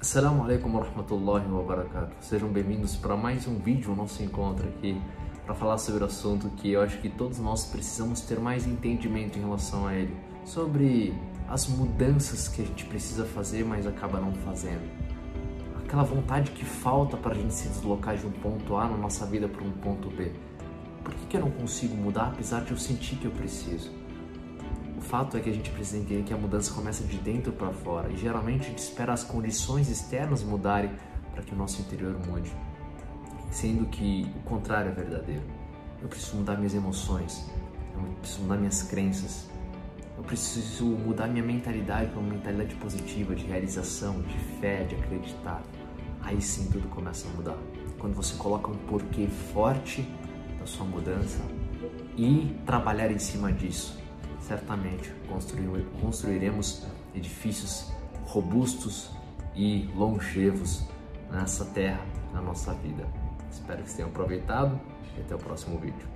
Assalamu alaikum wa rahmatullahi wa barakatuh. Sejam bem-vindos para mais um vídeo, nosso encontro aqui, para falar sobre o assunto que eu acho que todos nós precisamos ter mais entendimento em relação a ele. Sobre as mudanças que a gente precisa fazer, mas acaba não fazendo. Aquela vontade que falta para a gente se deslocar de um ponto A na nossa vida para um ponto B. Por que, que eu não consigo mudar apesar de eu sentir que eu preciso? Fato é que a gente precisa entender que a mudança começa de dentro para fora e geralmente a gente espera as condições externas mudarem para que o nosso interior mude, sendo que o contrário é verdadeiro. Eu preciso mudar minhas emoções, eu preciso mudar minhas crenças, eu preciso mudar minha mentalidade para uma mentalidade positiva, de realização, de fé, de acreditar. Aí sim tudo começa a mudar. Quando você coloca um porquê forte da sua mudança e trabalhar em cima disso certamente construiremos edifícios robustos e longevos nessa terra, na nossa vida. Espero que vocês tenham aproveitado e até o próximo vídeo.